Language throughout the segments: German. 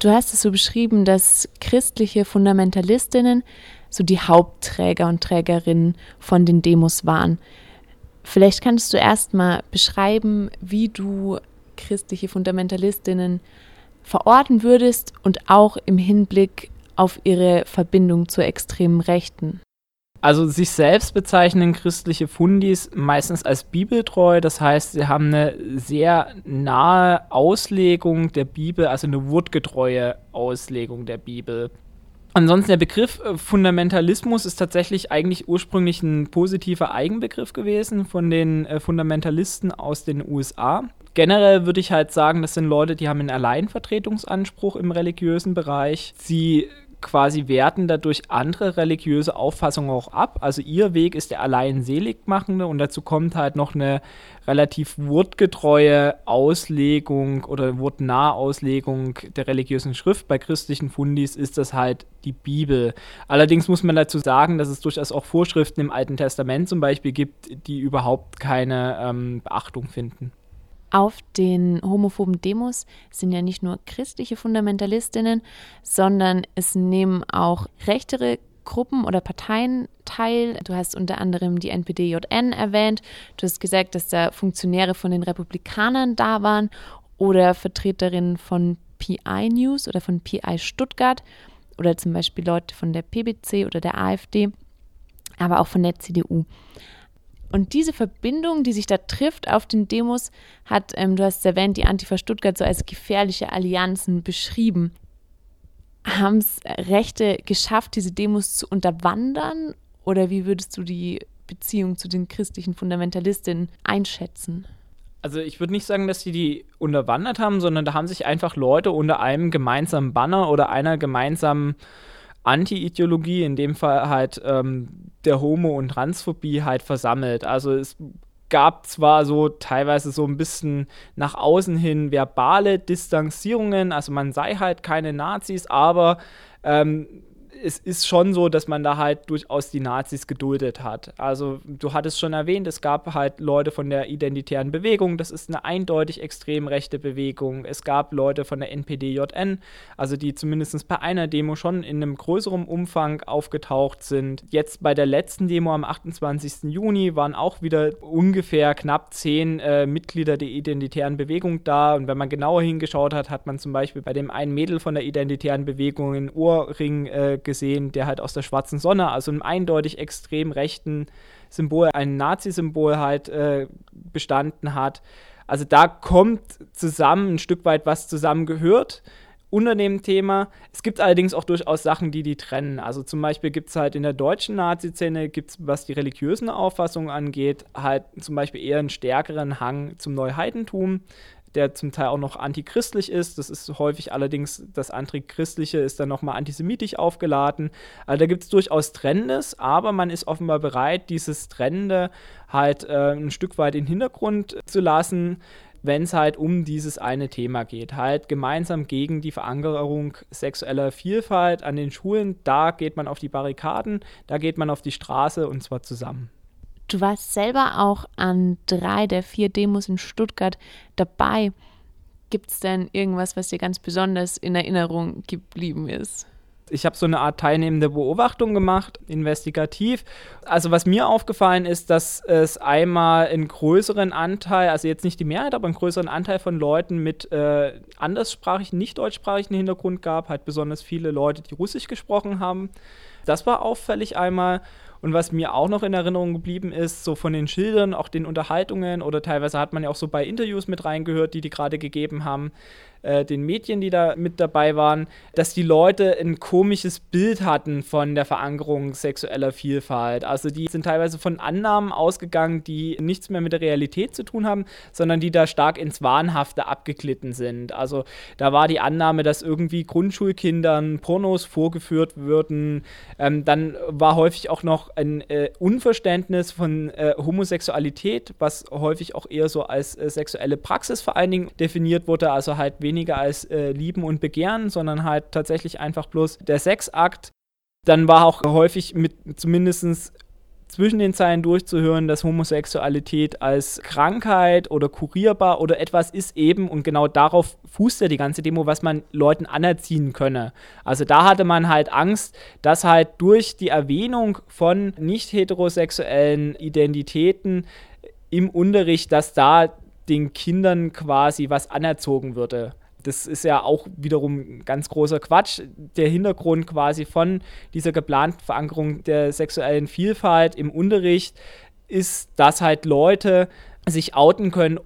Du hast es so beschrieben, dass christliche Fundamentalistinnen so die Hauptträger und Trägerinnen von den Demos waren. Vielleicht kannst du erstmal beschreiben, wie du christliche Fundamentalistinnen verorten würdest und auch im Hinblick auf ihre Verbindung zur extremen Rechten. Also sich selbst bezeichnen christliche Fundis meistens als bibeltreu, das heißt, sie haben eine sehr nahe Auslegung der Bibel, also eine wortgetreue Auslegung der Bibel. Ansonsten der Begriff äh, Fundamentalismus ist tatsächlich eigentlich ursprünglich ein positiver Eigenbegriff gewesen von den äh, Fundamentalisten aus den USA. Generell würde ich halt sagen, das sind Leute, die haben einen Alleinvertretungsanspruch im religiösen Bereich. Sie quasi werten dadurch andere religiöse Auffassungen auch ab. Also ihr Weg ist der allein seligmachende und dazu kommt halt noch eine relativ wortgetreue Auslegung oder wortnahe Auslegung der religiösen Schrift. Bei christlichen Fundis ist das halt die Bibel. Allerdings muss man dazu sagen, dass es durchaus auch Vorschriften im Alten Testament zum Beispiel gibt, die überhaupt keine ähm, Beachtung finden. Auf den homophoben Demos sind ja nicht nur christliche Fundamentalistinnen, sondern es nehmen auch rechtere Gruppen oder Parteien teil. Du hast unter anderem die NPDJN erwähnt. Du hast gesagt, dass da Funktionäre von den Republikanern da waren oder Vertreterinnen von PI News oder von PI Stuttgart oder zum Beispiel Leute von der PBC oder der AfD, aber auch von der CDU. Und diese Verbindung, die sich da trifft auf den Demos, hat, ähm, du hast es erwähnt, die Antifa Stuttgart so als gefährliche Allianzen beschrieben. Haben es Rechte geschafft, diese Demos zu unterwandern? Oder wie würdest du die Beziehung zu den christlichen Fundamentalistinnen einschätzen? Also ich würde nicht sagen, dass sie die unterwandert haben, sondern da haben sich einfach Leute unter einem gemeinsamen Banner oder einer gemeinsamen Anti-Ideologie, in dem Fall halt ähm, der Homo- und Transphobie halt versammelt. Also es gab zwar so teilweise so ein bisschen nach außen hin verbale Distanzierungen, also man sei halt keine Nazis, aber ähm, es ist schon so, dass man da halt durchaus die Nazis geduldet hat. Also du hattest schon erwähnt, es gab halt Leute von der identitären Bewegung, das ist eine eindeutig extrem rechte Bewegung. Es gab Leute von der NPDJN, also die zumindest bei einer Demo schon in einem größeren Umfang aufgetaucht sind. Jetzt bei der letzten Demo am 28. Juni waren auch wieder ungefähr knapp zehn äh, Mitglieder der identitären Bewegung da. Und wenn man genauer hingeschaut hat, hat man zum Beispiel bei dem einen Mädel von der identitären Bewegung einen Ohrring äh, gesehen, der halt aus der schwarzen Sonne, also einem eindeutig extrem rechten Symbol, ein Nazi-Symbol halt äh, bestanden hat. Also da kommt zusammen ein Stück weit, was zusammengehört unter dem Thema. Es gibt allerdings auch durchaus Sachen, die die trennen. Also zum Beispiel gibt es halt in der deutschen Nazi-Szene, gibt's, was die religiösen Auffassungen angeht, halt zum Beispiel eher einen stärkeren Hang zum Neuheitentum der zum Teil auch noch antichristlich ist. Das ist häufig allerdings, das Antichristliche ist dann nochmal antisemitisch aufgeladen. Also da gibt es durchaus Trendes, aber man ist offenbar bereit, dieses Trennende halt äh, ein Stück weit in den Hintergrund zu lassen, wenn es halt um dieses eine Thema geht. Halt gemeinsam gegen die Verankerung sexueller Vielfalt an den Schulen. Da geht man auf die Barrikaden, da geht man auf die Straße und zwar zusammen. Du warst selber auch an drei der vier Demos in Stuttgart dabei. Gibt es denn irgendwas, was dir ganz besonders in Erinnerung geblieben ist? Ich habe so eine Art teilnehmende Beobachtung gemacht, investigativ. Also was mir aufgefallen ist, dass es einmal einen größeren Anteil, also jetzt nicht die Mehrheit, aber einen größeren Anteil von Leuten mit äh, anderssprachigen, nicht deutschsprachigen Hintergrund gab, halt besonders viele Leute, die Russisch gesprochen haben. Das war auffällig einmal. Und was mir auch noch in Erinnerung geblieben ist, so von den Schildern, auch den Unterhaltungen oder teilweise hat man ja auch so bei Interviews mit reingehört, die die gerade gegeben haben, äh, den Medien, die da mit dabei waren, dass die Leute ein komisches Bild hatten von der Verankerung sexueller Vielfalt. Also die sind teilweise von Annahmen ausgegangen, die nichts mehr mit der Realität zu tun haben, sondern die da stark ins Wahnhafte abgeglitten sind. Also da war die Annahme, dass irgendwie Grundschulkindern Pornos vorgeführt würden. Ähm, dann war häufig auch noch ein äh, Unverständnis von äh, Homosexualität, was häufig auch eher so als äh, sexuelle Praxis vor allen Dingen definiert wurde, also halt weniger als äh, Lieben und Begehren, sondern halt tatsächlich einfach bloß der Sexakt. Dann war auch häufig mit zumindest zwischen den Zeilen durchzuhören, dass Homosexualität als Krankheit oder kurierbar oder etwas ist eben und genau darauf fußt ja die ganze Demo, was man Leuten anerziehen könne. Also da hatte man halt Angst, dass halt durch die Erwähnung von nicht heterosexuellen Identitäten im Unterricht, dass da den Kindern quasi was anerzogen würde. Das ist ja auch wiederum ganz großer Quatsch. Der Hintergrund quasi von dieser geplanten Verankerung der sexuellen Vielfalt im Unterricht ist, dass halt Leute sich outen können,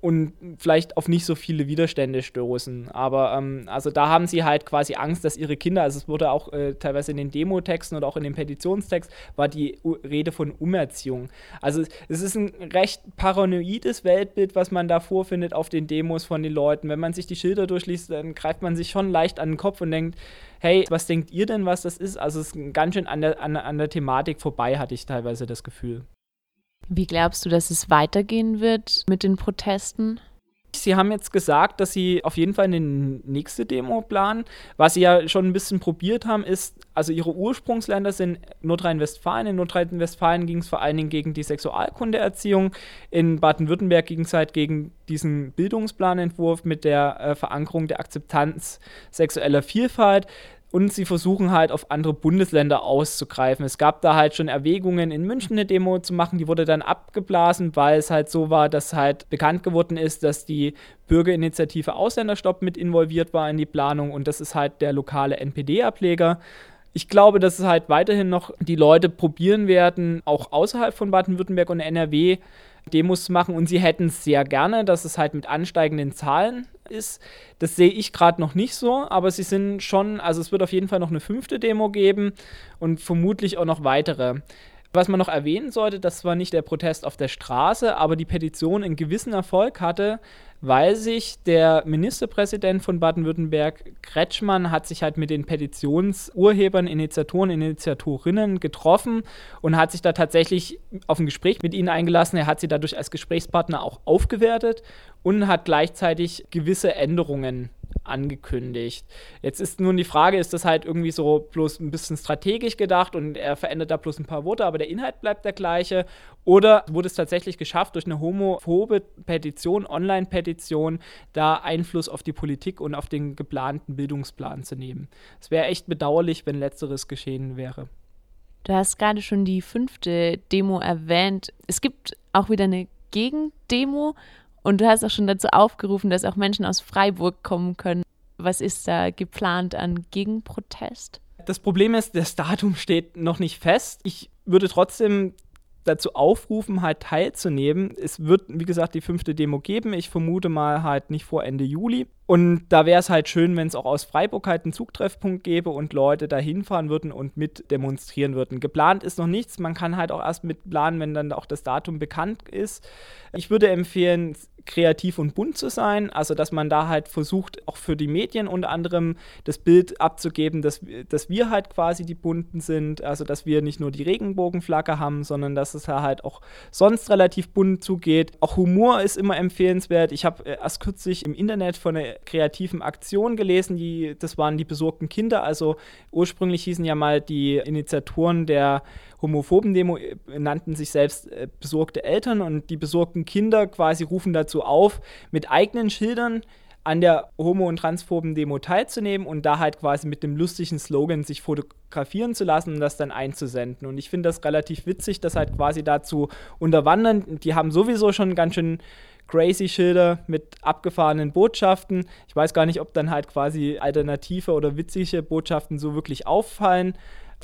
und vielleicht auf nicht so viele Widerstände stoßen. Aber ähm, also da haben sie halt quasi Angst, dass ihre Kinder, also es wurde auch äh, teilweise in den Demotexten oder auch in dem Petitionstext, war die U Rede von Umerziehung. Also es ist ein recht paranoides Weltbild, was man da vorfindet auf den Demos von den Leuten. Wenn man sich die Schilder durchliest, dann greift man sich schon leicht an den Kopf und denkt, hey, was denkt ihr denn, was das ist? Also es ist ganz schön an der, an, an der Thematik vorbei, hatte ich teilweise das Gefühl. Wie glaubst du, dass es weitergehen wird mit den Protesten? Sie haben jetzt gesagt, dass Sie auf jeden Fall eine nächste Demo planen. Was Sie ja schon ein bisschen probiert haben, ist, also Ihre Ursprungsländer sind Nordrhein-Westfalen. In Nordrhein-Westfalen ging es vor allen Dingen gegen die Sexualkundeerziehung. In Baden-Württemberg ging es halt gegen diesen Bildungsplanentwurf mit der äh, Verankerung der Akzeptanz sexueller Vielfalt und sie versuchen halt auf andere Bundesländer auszugreifen. Es gab da halt schon Erwägungen, in München eine Demo zu machen, die wurde dann abgeblasen, weil es halt so war, dass halt bekannt geworden ist, dass die Bürgerinitiative Ausländerstopp mit involviert war in die Planung und das ist halt der lokale NPD-Ableger. Ich glaube, dass es halt weiterhin noch die Leute probieren werden, auch außerhalb von Baden-Württemberg und NRW Demos zu machen und sie hätten es sehr gerne, dass es halt mit ansteigenden Zahlen ist. Das sehe ich gerade noch nicht so, aber sie sind schon, also es wird auf jeden Fall noch eine fünfte Demo geben und vermutlich auch noch weitere. Was man noch erwähnen sollte, das war nicht der Protest auf der Straße, aber die Petition einen gewissen Erfolg hatte, weil sich der Ministerpräsident von Baden-Württemberg, Kretschmann, hat sich halt mit den Petitionsurhebern, Initiatoren, Initiatorinnen getroffen und hat sich da tatsächlich auf ein Gespräch mit ihnen eingelassen. Er hat sie dadurch als Gesprächspartner auch aufgewertet und hat gleichzeitig gewisse Änderungen angekündigt. Jetzt ist nun die Frage, ist das halt irgendwie so bloß ein bisschen strategisch gedacht und er verändert da bloß ein paar Worte, aber der Inhalt bleibt der gleiche? Oder wurde es tatsächlich geschafft, durch eine homophobe Petition, Online-Petition, da Einfluss auf die Politik und auf den geplanten Bildungsplan zu nehmen? Es wäre echt bedauerlich, wenn letzteres geschehen wäre. Du hast gerade schon die fünfte Demo erwähnt. Es gibt auch wieder eine Gegendemo und du hast auch schon dazu aufgerufen, dass auch Menschen aus Freiburg kommen können. Was ist da geplant an Gegenprotest? Das Problem ist, das Datum steht noch nicht fest. Ich würde trotzdem dazu aufrufen, halt teilzunehmen. Es wird, wie gesagt, die fünfte Demo geben. Ich vermute mal halt nicht vor Ende Juli. Und da wäre es halt schön, wenn es auch aus Freiburg halt einen Zugtreffpunkt gäbe und Leute da hinfahren würden und mit demonstrieren würden. Geplant ist noch nichts. Man kann halt auch erst mit planen, wenn dann auch das Datum bekannt ist. Ich würde empfehlen, kreativ und bunt zu sein. Also, dass man da halt versucht, auch für die Medien unter anderem das Bild abzugeben, dass, dass wir halt quasi die Bunten sind. Also, dass wir nicht nur die Regenbogenflagge haben, sondern dass es halt auch sonst relativ bunt zugeht. Auch Humor ist immer empfehlenswert. Ich habe äh, erst kürzlich im Internet von einer kreativen Aktion gelesen, die, das waren die besorgten Kinder. Also, ursprünglich hießen ja mal die Initiatoren der homophoben Demo äh, nannten sich selbst äh, besorgte Eltern und die besorgten Kinder quasi rufen dazu auf, mit eigenen Schildern an der homo- und transphoben Demo teilzunehmen und da halt quasi mit dem lustigen Slogan sich fotografieren zu lassen und das dann einzusenden. Und ich finde das relativ witzig, das halt quasi dazu unterwandern. Die haben sowieso schon ganz schön crazy Schilder mit abgefahrenen Botschaften. Ich weiß gar nicht, ob dann halt quasi alternative oder witzige Botschaften so wirklich auffallen.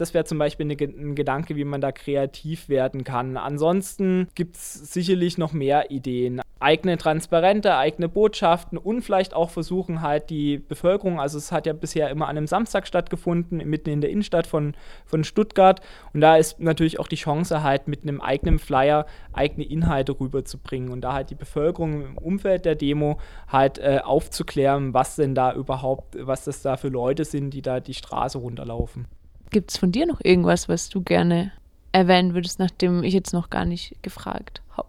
Das wäre zum Beispiel eine, ein Gedanke, wie man da kreativ werden kann. Ansonsten gibt es sicherlich noch mehr Ideen. Eigene Transparente, eigene Botschaften und vielleicht auch versuchen halt die Bevölkerung, also es hat ja bisher immer an einem Samstag stattgefunden, mitten in der Innenstadt von, von Stuttgart. Und da ist natürlich auch die Chance halt mit einem eigenen Flyer eigene Inhalte rüberzubringen und da halt die Bevölkerung im Umfeld der Demo halt äh, aufzuklären, was denn da überhaupt, was das da für Leute sind, die da die Straße runterlaufen. Gibt es von dir noch irgendwas, was du gerne erwähnen würdest, nachdem ich jetzt noch gar nicht gefragt habe?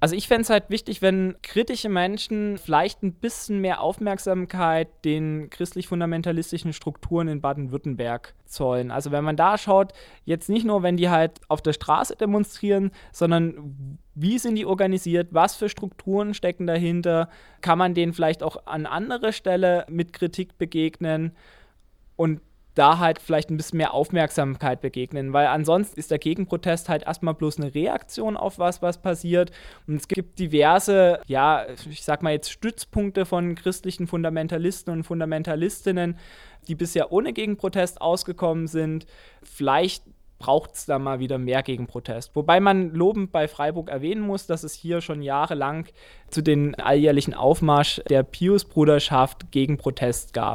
Also ich fände es halt wichtig, wenn kritische Menschen vielleicht ein bisschen mehr Aufmerksamkeit den christlich-fundamentalistischen Strukturen in Baden-Württemberg zollen. Also wenn man da schaut, jetzt nicht nur, wenn die halt auf der Straße demonstrieren, sondern wie sind die organisiert, was für Strukturen stecken dahinter, kann man denen vielleicht auch an anderer Stelle mit Kritik begegnen und da halt vielleicht ein bisschen mehr Aufmerksamkeit begegnen, weil ansonsten ist der Gegenprotest halt erstmal bloß eine Reaktion auf was, was passiert. Und es gibt diverse, ja, ich sag mal jetzt Stützpunkte von christlichen Fundamentalisten und Fundamentalistinnen, die bisher ohne Gegenprotest ausgekommen sind. Vielleicht braucht es da mal wieder mehr Gegenprotest. Wobei man lobend bei Freiburg erwähnen muss, dass es hier schon jahrelang zu den alljährlichen Aufmarsch der Pius-Bruderschaft Gegenprotest gab.